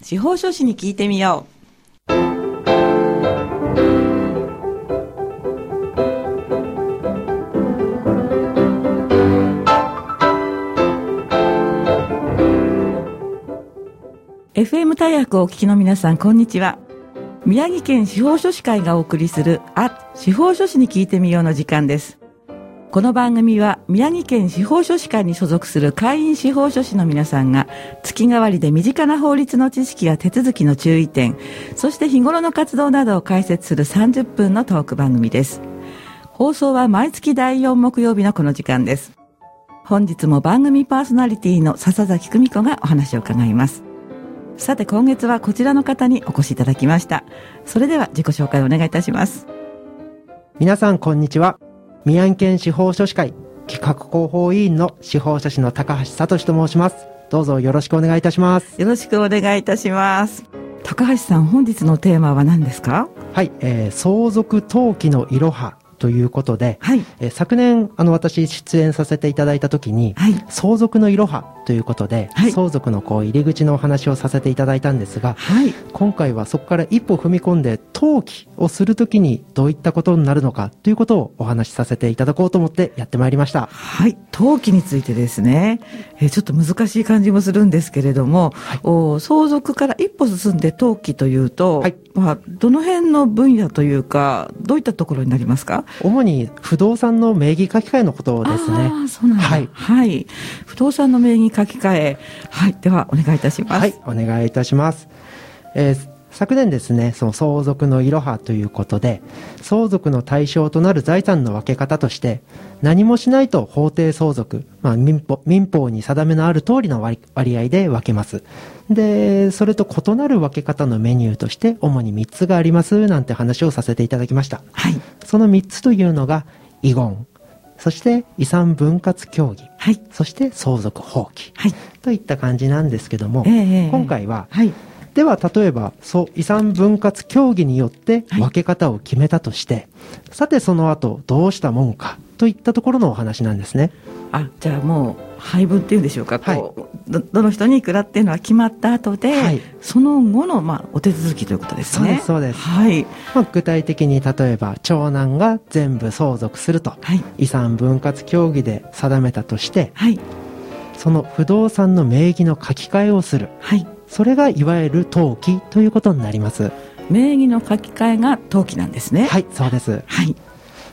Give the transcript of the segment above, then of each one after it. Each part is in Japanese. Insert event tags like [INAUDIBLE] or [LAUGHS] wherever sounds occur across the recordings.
司法書士に聞いてみよう。FM 大学をお聞きの皆さん、こんにちは。宮城県司法書士会がお送りする、あ、司法書士に聞いてみようの時間です。この番組は宮城県司法書士会に所属する会員司法書士の皆さんが月替わりで身近な法律の知識や手続きの注意点、そして日頃の活動などを解説する30分のトーク番組です。放送は毎月第4木曜日のこの時間です。本日も番組パーソナリティの笹崎久美子がお話を伺います。さて今月はこちらの方にお越しいただきました。それでは自己紹介をお願いいたします。皆さんこんにちは。宮城県司法書士会企画広報委員の司法書士の高橋聡と申します。どうぞよろしくお願いいたします。よろしくお願いいたします。高橋さん、本日のテーマは何ですか？はい、えー相続登記のいろはということで、はい。えー昨年あの私出演させていただいた時に、はい。相続のいろはということで、はい相続のこう入り口のお話をさせていただいたんですが、はい。今回はそこから一歩踏み込んで登記をするときにどういったことになるのかということをお話しさせていただこうと思ってやってまいりました。はい。登記についてですね、えーちょっと難しい感じもするんですけれども、お相続から一歩進んで登記というと、はいまあ、どの辺の分野というか、どういったところになりますか？主に不動産の名義書き換えのことですね。そうなんだ。はいはい。不動産の名義書き換え。はい。では、お願いいたします。はい、お願いいたします。えー昨年ですね、その相続のいろはということで、相続の対象となる財産の分け方として、何もしないと法定相続、まあ、民法民法に定めのある通りの割割合で分けます。で、それと異なる分け方のメニューとして、主に3つがあります、なんて話をさせていただきました。はい。その3つというのが、遺言、そして遺産分割協議、はい。そして相続放棄。はい。といった感じなんですけども、ええええ今回は、はい。では例えばそう遺産分割協議によってはい分け方を決めたとして、さてその後どうしたもんかといったところのお話なんですね。あ、じゃあもう、配分っていうんでしょうか、はいこう、ど、どの人にいくらっていうのは決まった後で、はいその後の、まあ、お手続きということですね。そうですそうですはい。まあ、具体的に例えば長男が全部相続するとはい。遺産分割協議で定めたとしてはい。その不動産の名義の書き換えをするはい。それがいわゆる登記ということになります名義の書き換えが登記なんですね。はいそうですはい。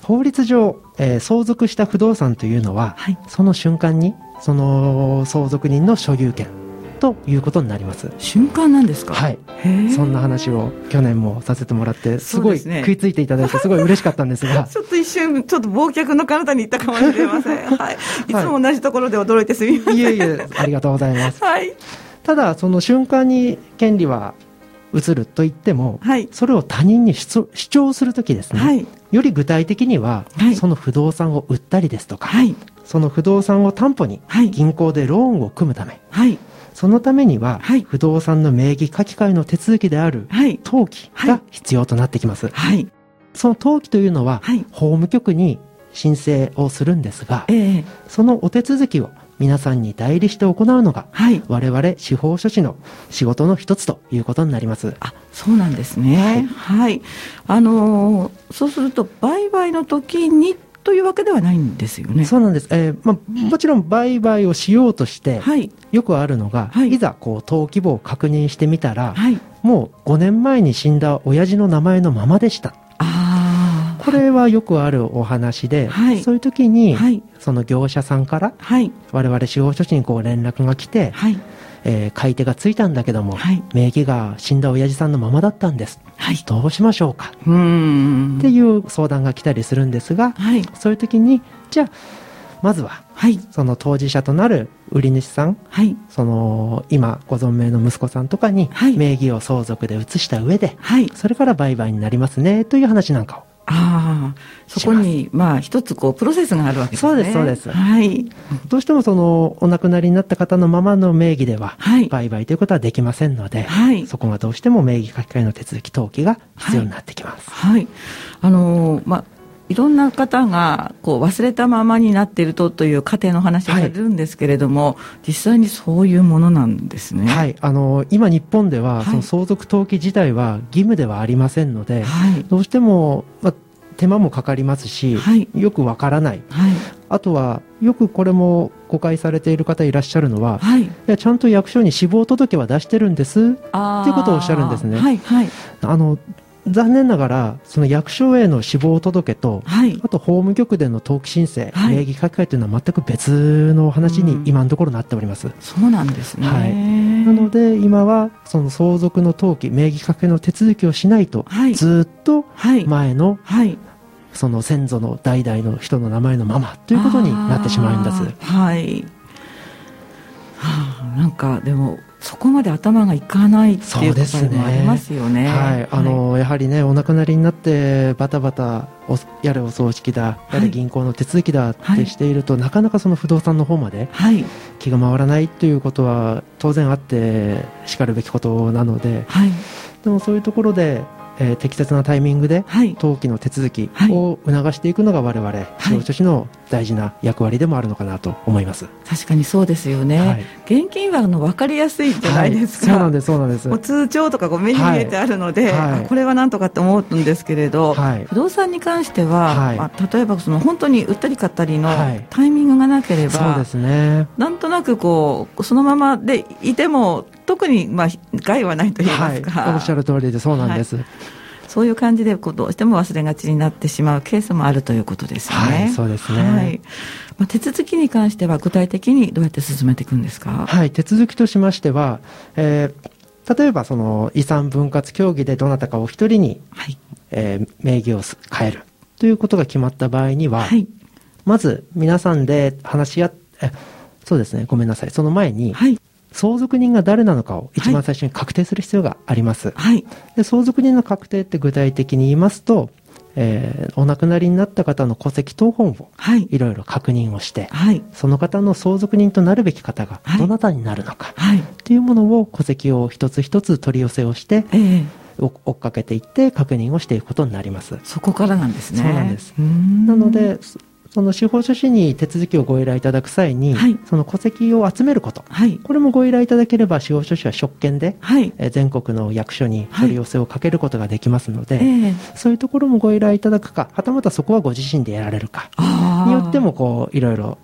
法律上、えー相続した不動産というのは、はい。その瞬間にその相続人の所有権ということになります瞬間なんですか？はい。そんな話を去年もさせてもらってすごい食いついていただいてすごい嬉しかったんですが [LAUGHS] ちょっと一瞬、ちょっと忘却の彼方に行ったかもしれません。[LAUGHS] はい。いつも同じところで驚いてすみません。いえいえありがとうございますはい。ただその瞬間に権利は移ると言ってもはい。それを他人に主主張するときですね、はい。より具体的には、はいその不動産を売ったりですとか、はい。その不動産を担保にはい。銀行でローンを組むためはい。そのためには、はい不動産の名義書き換えの手続きであるはい。登記が必要となってきます。はい。その登記というのは、はい。法務局に申請をするんですが、ええ。そのお手続きを皆さんに代理して行うのが、はい。我々司法書士の仕事の一つということになります。あ、そうなんですね。はい。あのーそうすると、売買の時にというわけではないんですよね。そうなんです。えーまあ、もちろん売買をしようとして、はい。よくあるのが、はいい、ざこう登記簿を確認してみたら、はい。もう5年前に死んだ親父の名前のままでした。これはよくあるお話で、はいそういう時に、はい。その業者さんからはい。我々司法書士にこう連絡が来て、はい。えー買い手がついたんだけども、はい。名義が死んだ親父さんのままだったんです。はい。どうしましょうか、うーん。っていう相談が来たりするんですが、はい。そういう時に、じゃあ、まずは、はい。その当事者となる売り主さん、はい。その今ご存命の息子さんとかにはい名義を相続で移した上で、はい。それから売買になりますねという話なんかをああ、そこに、まあ、一つこう、プロセスがあるわけですね。そうですそうですはい。どうしてもそのお亡くなりになった方のままの名義でははい。売買ということはできませんので、はい。そこがどうしても名義書き換えの手続き登記が必要になってきます。はい。あのーまあ、いろんな方がこう忘れたままになっているとという過程の話をされるんですけれども、はい、実際にそういうものなんですね。はい、あの今日本では、その相続登記自体は義務ではありませんので、はい、どうしても、まあ、手間もかかりますし、はい、よくわからない、はい、あとはよくこれも誤解されている方いらっしゃるのは、はい、いやちゃんと役所に死亡届は出してるんですっていうことをおっしゃるんですね。はいはい、あの残念ながら、その役所への死亡届と、はい、あと法務局での登記申請、はい、名義書き換えというのは全く別の話に今のところなっております。うん、そうなんですね。はい。なので、今は、その相続の登記、名義書き換えの手続きをしないと、はい、ずっと前の、はい、その先祖の代々の人の名前のままということになってしまうんです。はい。はあ、なんかでもそこまで頭がいかないっていうこともありますよね。ね。はい、あの、はい、やはりねお亡くなりになってバタバタおやれお葬式だ、やれ銀行の手続きだってしていると、はい、なかなかその不動産の方まで気が回らないということは当然あってしかるべきことなので、はい、でもそういうところでえー、適切なタイミングで登記の手続きを促していくのが我々司法書士の大事な役割でもあるのかなと思います、確かにそうですよね、はい、現金はあの分かりやすいじゃないですか、はい、そうなんですそうなんです。通帳とかこう目に見えてあるので、はい、これはなんとかって思うんですけれど、不動産に関しては、まあ、例えばその本当に売ったり買ったりのタイミングがなければ、そうですね。なんとなくこうそのままでいても特にまあ害はないと言いますか、はい、おっしゃる通りでそうなんです、はい、そういう感じでこうどうしても忘れがちになってしまうケースもあるということですよね。はい、そうですね、はい。まあ、手続きに関しては具体的にどうやって進めていくんですか、はい、手続きとしましては、えー、例えばその遺産分割協議でどなたかお一人に、はい。えー、名義を変えるということが決まった場合には、はい、まず皆さんで話し合ってそうですね。ごめんなさい。その前に、はい、相続人が誰なのかを一番最初に確定する必要があります。はい、で相続人の確定って具体的に言いますと、えー、お亡くなりになった方の戸籍謄本をい。ろいろ確認をして、はい、その方の相続人となるべき方がどなたになるのか、はい、っていうものを戸籍を一つ一つ取り寄せをして、えー追っかけていって確認をしていくことになります。そこからなんですね。そうなんです。なのでその司法書士に手続きをご依頼いただく際に、はい、その戸籍を集めること、はい、これもご依頼いただければ司法書士は職権で、はい、え全国の役所に取り寄せをかけることができますので、そういうところもご依頼いただくかはたまたそこはご自身でやられるかによってもこういろいろ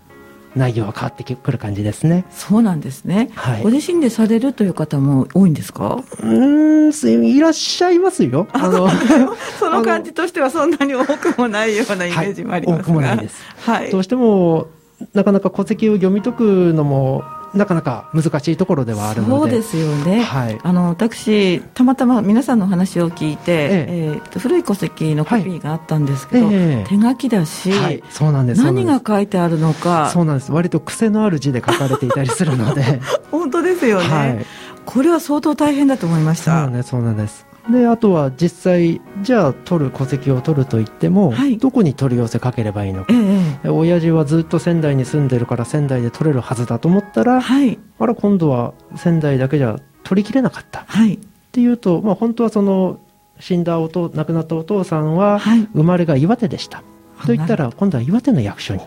内容は変わってくる感じですね。そうなんですね。はい、ご自身でされるという方も多いんですか？うん、いらっしゃいますよ。あの、[LAUGHS] その感じとしてはそんなに多くもないようなイメージもありますが、はい、多くもないです。はい。どうしても、なかなか戸籍を読み解くのもなかなか難しいところではあるので。そうですよね、はい、あの私たまたま皆さんの話を聞いて、ええ。えー、古い戸籍のコピーがあったんですけど、はいえ。手書きだし、はい、そうなんです何が書いてあるのか。そうなんです。割と癖のある字で書かれていたりするので。[LAUGHS] 本当ですよね、はい、これは相当大変だと思いました。そうなんですそうなんです。であとは実際じゃあ取る戸籍を取るといっても、はい、どこに取り寄せかければいいのか、ええ、親父はずっと仙台に住んでるから仙台で取れるはずだと思ったら、はい、あら今度は仙台だけじゃ取りきれなかった、はい、っていうと、まあ、本当はその死んだおと亡くなったお父さんは生まれが岩手でした、と言ったら今度は岩手の役所に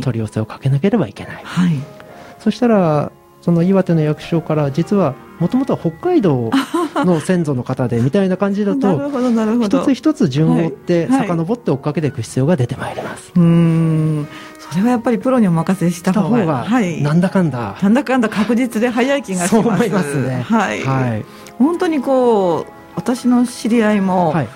取り寄せをかけなければいけない、そしたらその岩手の役所から実はもともとは北海道 [LAUGHS] の先祖の方でみたいな感じだと一つ一つ順を追って遡って追っかけていく必要が出てまいります、はいはい、うん。それはやっぱりプロにお任せした方がはい、なんだかんだ。なんだかんだ確実で早い気がします。そう思いますね。はい、はい、本当にこう私の知り合いも、はい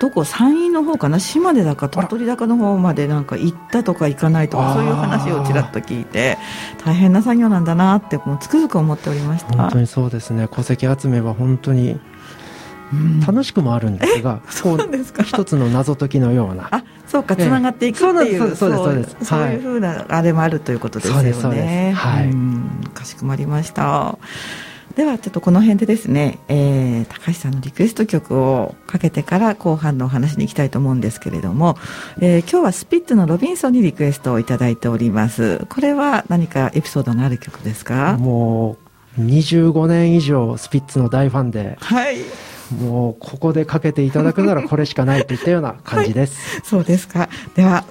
どこ山陰の方かな？島根だか鳥取だかの方までなんか行ったとか行かないとかそういう話をちらっと聞いて大変な作業なんだなってもうつくづく思っておりました。本当にそうですね。戸籍集めは本当に楽しくもあるんですが、[LAUGHS] そうなんですか。一つの謎解きのような。あそうかつながっていくっていう、そうそうです。そういうふうなあれもあるということですよね。はい。かしこまりましたではちょっとこの辺でですね、えー、高橋さんのリクエスト曲をかけてから後半のお話に行きたいと思うんですけれども、えー、今日はスピッツのロビンソンにリクエストをいただいておりますこれは何かエピソードのある曲ですか？もう25年以上スピッツの大ファンで、はいもうここでかけていただくならこれしかないといったような感じです。[LAUGHS] そうですか。では、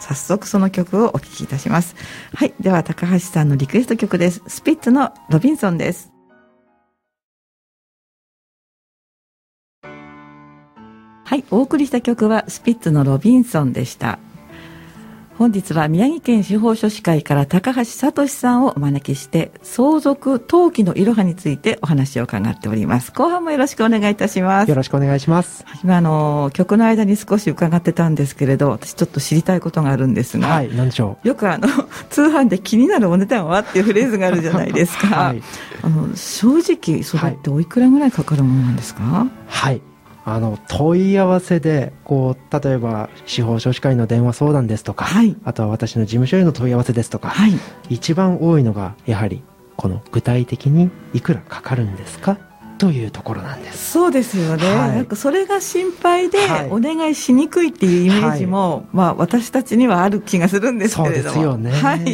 早速その曲をお聴きいたします。はい。では、高橋さんのリクエスト曲です。スピッツのロビンソンです。はい。お送りした曲はスピッツのロビンソンでした。本日は宮城県司法書士会から高橋聡さんをお招きして相続登記のいろはについてお話を伺っております後半もよろしくお願いいたしますよろしくお願いします。今あの曲の間に少し伺ってたんですけれど私ちょっと知りたいことがあるんですが、はい、何でしょよくあの [LAUGHS] 通販で気になるお値段はっていうフレーズがあるじゃないですか、はいあの正直それっておいくらぐらいかかるものなんですか、う。はい。あの、問い合わせで、こう、例えば、司法書士会の電話相談ですとか、はい。あとは私の事務所への問い合わせですとか、はい。一番多いのが、やはり、この具体的にいくらかかるんですかというところなんです。そうですよね、はい。なんかそれが心配ではい。お願いしにくいっていうイメージも、まあ私たちにはある気がするんですけそうれども。ですよね。はい。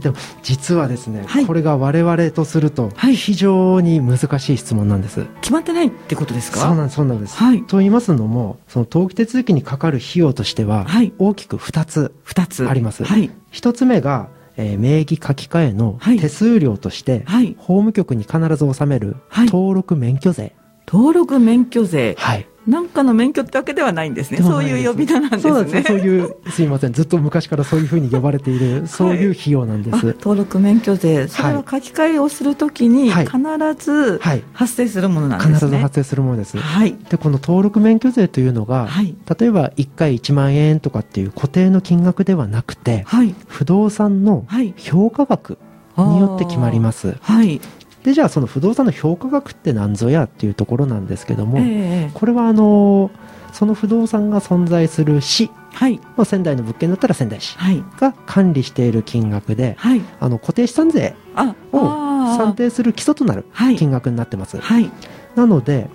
でも、実はですね、はい。これが我々とすると、はい。非常に難しい質問なんです。決まってないってことですか？そうなんです、そうなんです。はい。と言いますのも、その登記手続きにかかる費用としては、はい。大きく2つ二つ。あります。はい。1つ目が、えー名義書き換えのはい手数料として、はい法務局に必ず納めるはい登録免許税。登録免許税はい。なんかの免許ってわけではないんですね。そういう呼び名なんですね。そう。そういう、すいません。ずっと昔からそういうふうに呼ばれている、そういう費用なんであす。登録免許税。それは書き換えをするときにはい。必ずはい。発生するものなんですね、必ず発生するものです。はい。で、この登録免許税というのが、はい。例えば1回1万円とかっていう固定の金額ではなくて、はい。不動産のはい。評価額によって決まります。はいで、じゃあその不動産の評価額って何ぞやっていうところなんですけども、ええこれはあの、その不動産が存在する市、はい。まあ、仙台の物件だったら仙台市はい。が管理している金額で、はい。あの固定資産税あを算定する基礎となるはい。金額になってます。はい。なので、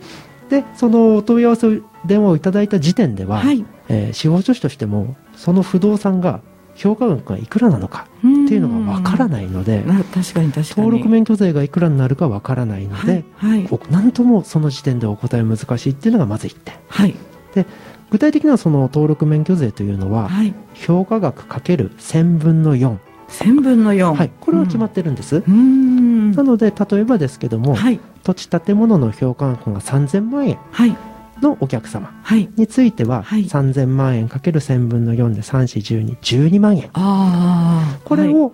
で、そのお問い合わせを電話をいただいた時点では、はい。えー司法書士としても、その不動産が評価額がいくらなのかっっていうのがわからいないので、な確かに確かに。登録免許税がいくらになるかわからないので、はいはい。おなんともその時点でお答え難しいっていうのがまず1点。はい。具体的なその登録免許税というのは、はい。評価額かける1000分の4。千分の四。はい。これは決まってるんです。うーん。なので、例えばですけども、はい。土地建物の評価額が3000万円。はいのお客様はい。については、はい。3000万円かける1000分の4で3、4、12、12万円。ああこれを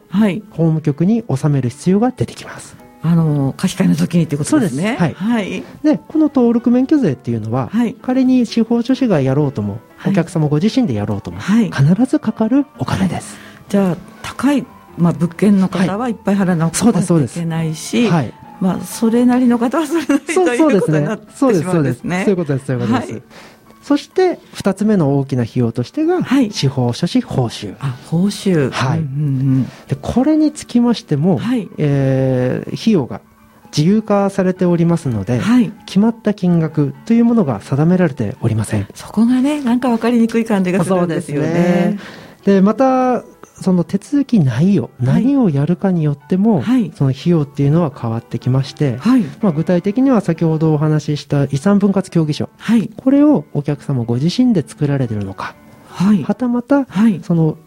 法務局に納める必要が出てきます。あの書き換えの時にってことですね。す。はい。はい。で、この登録免許税っていうのは、はい。仮に司法書士がやろうとも、はい。お客様ご自身でやろうとも、はい。必ずかかるお金です。じゃあ高い、まあ、物件の方はいっぱい払わなそうですそうです。いけないし、はい。まあ、それなりの方はそれなりとそうことになって。そうです、しまそうです。うんですね。そういうことです、そういうことです。はいそして、二つ目の大きな費用としてが、はい司法書士報酬。あ報酬はいうんうんで、これにつきましても、はいえー費用が自由化されておりますので、うんはい決まった金額というものが定められておりません。そこがねなんか分かりにくい感じがするんですよねで、また、その手続き内容、はい。何をやるかによっても、はい。その費用っていうのは変わってきまして、はい。まあ、具体的には先ほどお話しした遺産分割協議書、はい。これをお客様ご自身で作られているのか、はい。はたまた、はい。その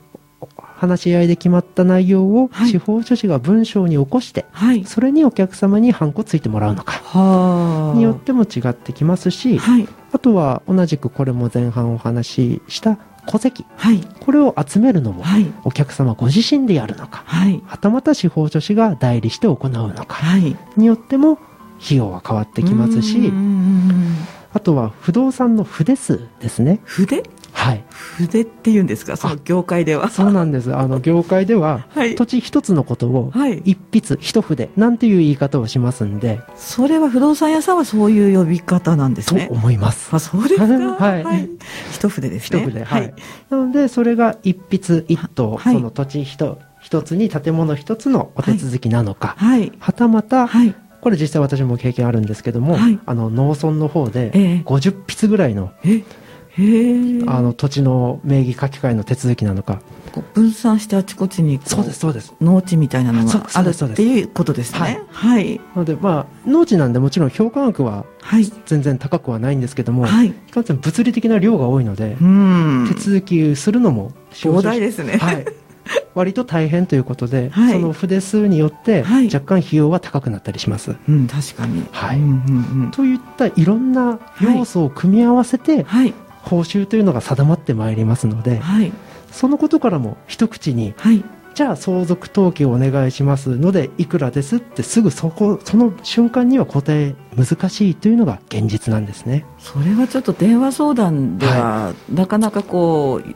話し合いで決まった内容をはい。司法書士が文章に起こして、はい。それにお客様にハンコついてもらうのかはあ。によっても違ってきますし、はい。あとは同じくこれも前半お話しした戸籍、はい。これを集めるのもはい。お客様ご自身でやるのか、はい。はたまた司法書士が代理して行うのかはい。によっても費用は変わってきますしあとは不動産の筆数ですね。筆？はい。筆っていうんですか？その業界では。そうなんです。あの、[LAUGHS] 業界では、はい。土地一つのことを、はい。一筆、一筆、なんていう言い方をしますんで、それは不動産屋さんはそういう呼び方なんですとね思います。あそうですか？[LAUGHS] はい。一筆ですね。一筆、はい。なので、それが一筆一棟、はい。その土地一一つに建物一つのお手続きなのか、はい。はたまた、はい。これ実際私も経験あるんですけども、はい。あの、農村の方でええ、50筆ぐらいのえへえ。あの土地の名義書き換えの手続きなのか分散してあちこちにこそうですそうです農地みたいなのがあるそうですっていうことですね。はい。なのでまあ農地なんでもちろん評価額ははい。全然高くはないんですけども、はい。いかんせん物理的な量が多いので、うん。手続きするのも膨大ですね。はい、割と大変ということで、はいその筆数によってはい若干費用は高くなったりします。うん、確かに。はいうんうんうん。といったいろんな要素を組み合わせて、はい。報酬というのが定まってまいりますので、はい。そのことからも一口に、はい。じゃあ相続登記をお願いしますので、いくらですってすぐそこ、その瞬間には答え難しいというのが現実なんですね。それはちょっと電話相談では、なかなかこう、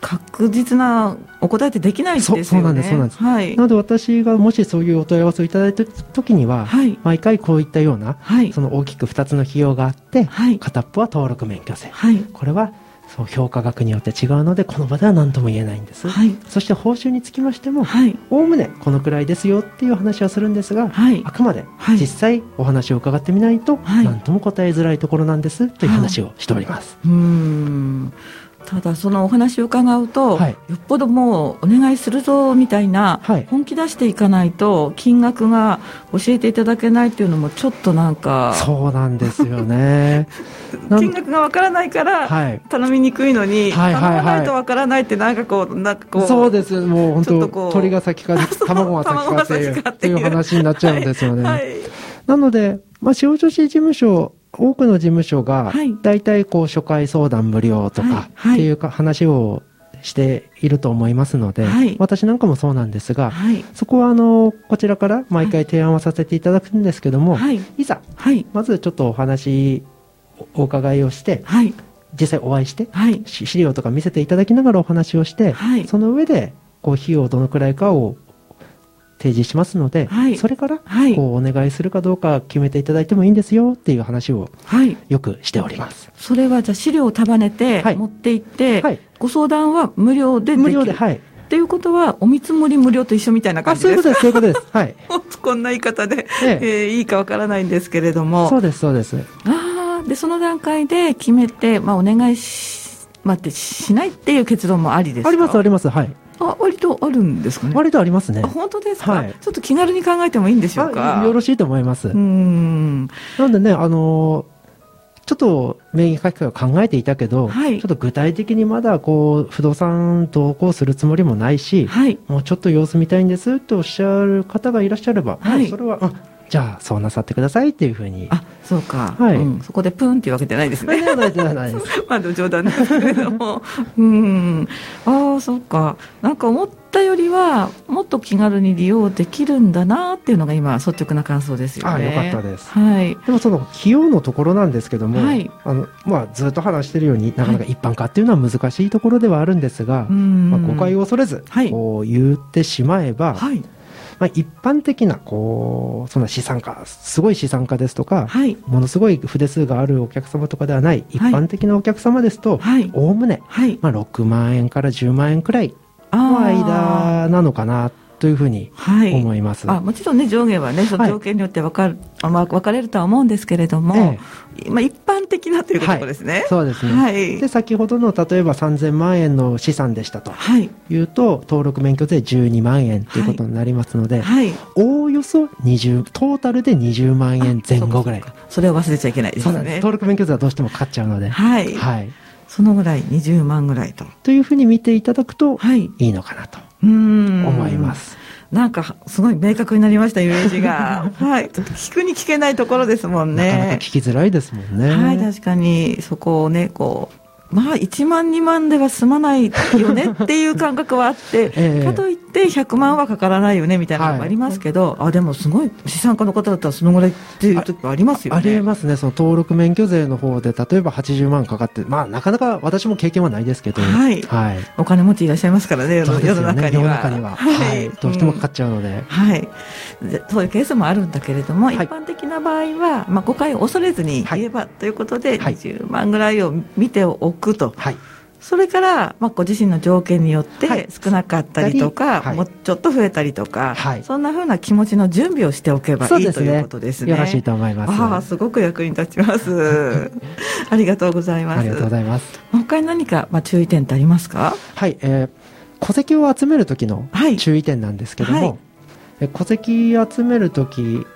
確実なお答えってできないですよね。そうそうなんですそうなんですはいな。ので私がもしそういうお問い合わせをいただいた時には、はい。毎回こういったような、はい。その大きく2つの費用があって、はい。片っぽは登録免許制。はい。これはそう評価額によって違うので、この場では何とも言えないんです。はい。そして報酬につきましても、はい。おおむねこのくらいですよっていう話はするんですが、はいあ。くまではい実際お話を伺ってみないと、はい何とも答えづらいところなんですという話をしております。うーんただそのお話を伺うと、はいよっぽどもうお願いするぞみたいな、はい本気出していかないと金額が教えていただけないっていうのもちょっとなんかそうなんですよね。[LAUGHS] 金額がわからないからはい。頼みにくいのに、はい頼まないとわからないってなんかこうなんかこうそうです。もう本当鳥が先か [LAUGHS] 卵が先かっていう話になっちゃうんですよね。はいなので、まあ、司法書士事務所、多くの事務所がはい、大体こう、初回相談無料とはい。か、はい。っていうか話をしていると思いますので、はい。私なんかもそうなんですが、はい。そこはあの、こちらから毎回提案はさせていただくんですけども、はい。いざ、はい。まずちょっとお話、おお伺いをして、はい。実際お会いして、資料とか見せていただきながらお話をして、はい。その上で、こう、費用どのくらいかを提示しますので、はいそれから、はいこう、お願いするかどうか決めていただいてもいいんですよっていう話をはいよくしております。それはじゃあ資料を束ねてはい持って行って、はいご相談は無料でできる無料で、はい。っていうことは、お見積もり無料と一緒みたいなあ、感じですそういうことです、そういうことです。はい。[LAUGHS] こんな言い方で、えええーいいかわからないんですけれども。そうです、そうです。ああ、で、その段階で決めて、まあ、お願いし、待って、しないっていう結論もありですか？あります、あります。はい。あ、割とあるんですかね。割とありますねあ。本当ですか、はいちょっと気軽に考えてもいいんでしょうか？あよろしいと思います。うーん。なんでね、あのーちょっと名義書き換えを考えていたけど、はいちょっと具体的にまだこう、不動産投稿するつもりもないし、はい。もうちょっと様子見たいんですっておっしゃる方がいらっしゃれば、はいそれは、うんじゃあそうなさってくださいっていうふうに。あ、そうか。はいうん、そこでプンっていうわけじゃないですね。[LAUGHS] まあ、冗談ですけれども。[LAUGHS] うん。ああ、そうか。なんか思ったよりは、もっと気軽に利用できるんだなっていうのが今、率直な感想ですよね。あよかったですはい。でもその費用のところなんですけども、はいあのまあ、ずっと話しているようになかなか一般化っていうのは難しいところではあるんですが、うん。まあ、誤解を恐れず、はいこう言ってしまえば、はい。まあ、一般的なこうそんな資産家すごい資産家ですとか、はい。ものすごい筆数があるお客様とかではない一般的なお客様ですとはい。おおむね、はい。まあ、6万円から10万円くらいあのー間なのかなというふうにはい。思います。あもちろんね、上下はね、そのはい条件によって分かる、あまあ、分かれるとは思うんですけれども、えまあ、一般的なということですね。そうですね、はい。で先ほどの例えば3000万円の資産でしたとはい。いうと登録免許税12万円ということになりますので、はい。おおよそ20トータルで20万円前後ぐらいあそれを忘れちゃいけないですね。登録免許税はどうしてもかかっちゃうので、はい。はい、そのぐらい、20万ぐらいと。というふうに見ていただくとはい。いいのかなと。思いま。す。なんか、すごい明確になりました、イメージが。[LAUGHS] はい。聞くに聞けないところですもんなかなかね聞。きづらいですもんね。はい、確かに、そこをね、こう、まあ、1万、2万では済まないよねっていう感覚はあって、[LAUGHS] ええかといって100万はかからないよねみたいなのもありますけど、あ、でもすごい資産家の方だったらそのぐらいっていう時もありますよね。ありえますね。その登録免許税の方で、例えば80万かかって、まあ、なかなか私も経験はないですけど、はいはい。お金持ちいらっしゃいますからね、世の中には。世の中には。はい。どうしてもかかっちゃうので。はい、でそういうケースもあるんだけれども、はい一般的な場合は、まあ、誤解を恐れずに言えば、ということで、はい20万ぐらいを見ておくとはい。それから、まあ、ご自身の条件によっはいて少なかったりとか、はいもうちょっと増えたりとか、はいそんなふうな気持ちの準備をしておけばいいということですね。よろしいと思います。ああ、すごく役に立ちます。[LAUGHS] ありがとうございます。ありがとうございます。他に何か、まあ、注意点ってありますか？はい、えー戸籍を集める時のはい注意点なんですけども、はいえ戸籍集める時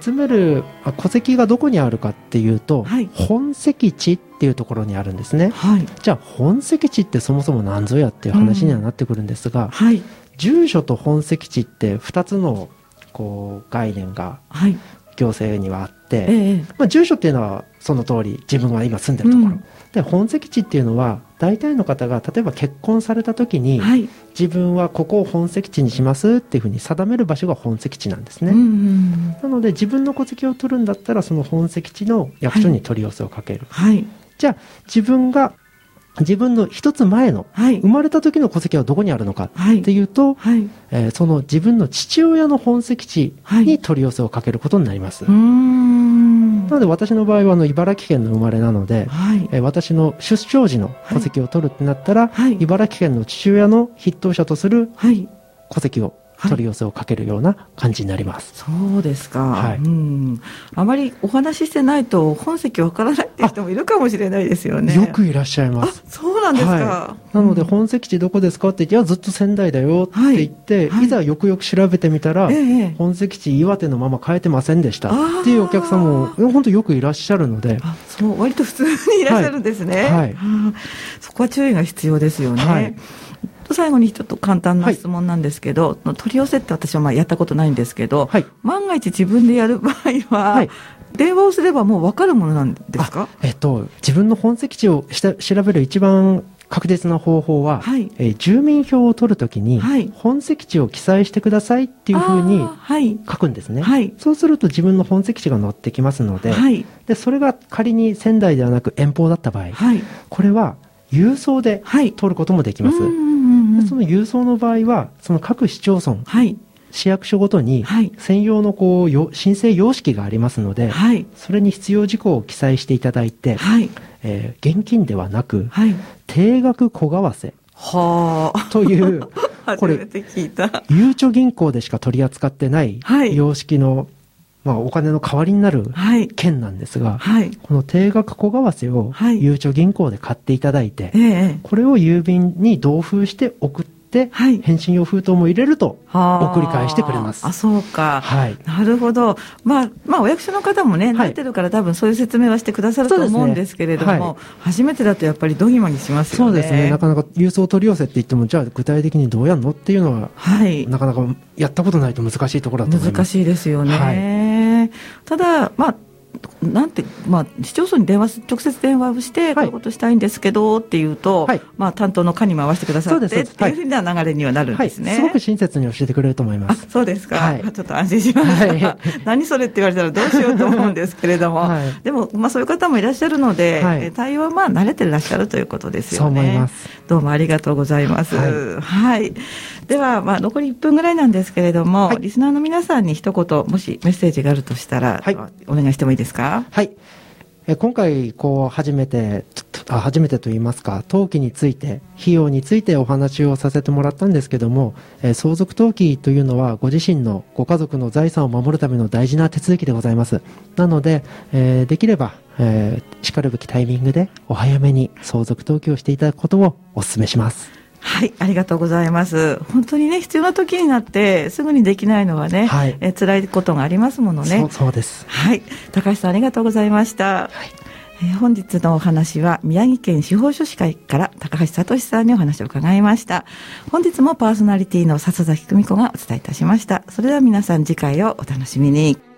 集めるあ戸籍がどこにあるかっていうと、はい本籍地っていうところにあるんですね。はい。じゃあ本籍地ってそもそも何ぞやっていう話にはなってくるんですが、はい。住所と本籍地って2つのこう概念がはい。行政にはあって、ええ。まあ、住所っていうのはその通り自分が今住んでるところ、うんで本籍地っていうのは大体の方が例えば結婚された時に、はい。自分はここを本籍地にしますっていうふうに定める場所が本籍地なんですね、うんうん。なので自分の戸籍を取るんだったらその本籍地の役所に取り寄せをかける、はい。じゃあ自分が自分の一つ前のはい生。まれた時の戸籍はどこにあるのかはいっていうと、はい。えーその自分の父親の本籍地に取り寄せをかけることになります。なので私の場合はあの茨城県の生まれなので、はい。えー私の出生時の戸籍を取るってなったら、はい茨城県の父親の筆頭者とするはい。戸籍を取り寄せをかけるような感じになります。そうですか。はい。うん。あまりお話ししてないと本籍わからないって人もいるかもしれないですよね。よくいらっしゃいまあす。、そうなんですか。はい、なのでうん本籍地どこですかって言って、いやずっと仙台だよって言って、はい。い、ざよくよく調べてみたら、ええ本籍地岩手のまま変えてませんでしたっていうお客さんも本当よくいらっしゃるので、あそう割と普通にいらっしゃるんですね、はい。そこは注意が必要ですよね、はい最後にちょっと簡単な質問なんですけど、取り寄せって私はまあやったことないんですけど、はい。万が一自分でやる場合は、はい。電話をすればもう分かるものなんですか？えっと、自分の本籍地をした調べる一番確実な方法は、はい。えー住民票を取るときに、はい。本籍地を記載してくださいっていうふうに書くんですね、はい。そうすると自分の本籍地が載ってきますので,、はい。でそれが仮に仙台ではなく遠方だった場合、はい。これは郵送ではい。取ることもできます、その郵送の場合はその各市町村はい。市役所ごとにはい。専用のこうよ申請様式がありますので、はい。それに必要事項を記載していただいて、はい。えー現金ではなくはい。定額小為替はあ。という [LAUGHS] これゆうちょ銀行でしか取り扱ってない。様式の、まあ、お金の代わりになるはい券なんですが、はいこの定額小為替をはいゆうちょ銀行で買っていただいて、ええこれを郵便に同封して送って、はい返信用封筒も入れるとはあ送り返してくれます。あ、そうか。はいなるほど。まあ、まあ、お役所の方もね、はい慣れてるから多分そういう説明はしてくださると思うんですけれども、はい初めてだとやっぱりドギマギしますよね。そうですね。なかなか郵送取り寄せって言っても、じゃあ具体的にどうやるのっていうのは、はい。なかなかやったことないと難しいところだと思います。難しいですよね。はただ、まあ、なんて、まあ、市町村に電話す、直接電話をして、こういうことしたいんですけど、っていうと、はい。まあ、担当の課に回してくださって、っていうふうな流れにはなるんはい。ですね。すごく親切に教えてくれると思いまあす。そうですか、はい。ちょっと安心しました、はい。[LAUGHS] 何それって言われたらどうしようと思うんですけれども、はい。でも、まあ、そういう方もいらっしゃるので、対応はまあ慣れてらっしゃるということですよね。そう思います。どうもありがとうございます。ははいい。では、まあ、残り1分ぐらいなんですけれども、はいリスナーの皆さんに一言、もしメッセージがあるとしたら、はいお願いしてもいいですか？はい。え今回、こう、初めて、あ初めてと言いますか、登記について、費用についてお話をさせてもらったんですけども、えー相続登記というのは、ご自身のご家族の財産を守るための大事な手続きでございます。なので、えーできれば、えー、しかるべきタイミングで、お早めに相続登記をしていただくことをお勧めします。はい、ありがとうございます。本当にね、必要な時になって、すぐにできないのはね、はいえ辛いことがありますものね。そうそうです。はい。高橋さんありがとうございました。えー本日のお話は宮城県司法書士会から高橋聡さんにお話を伺いました。本日もパーソナリティの笹崎久美子がお伝えいたしました。それでは皆さん次回をお楽しみに。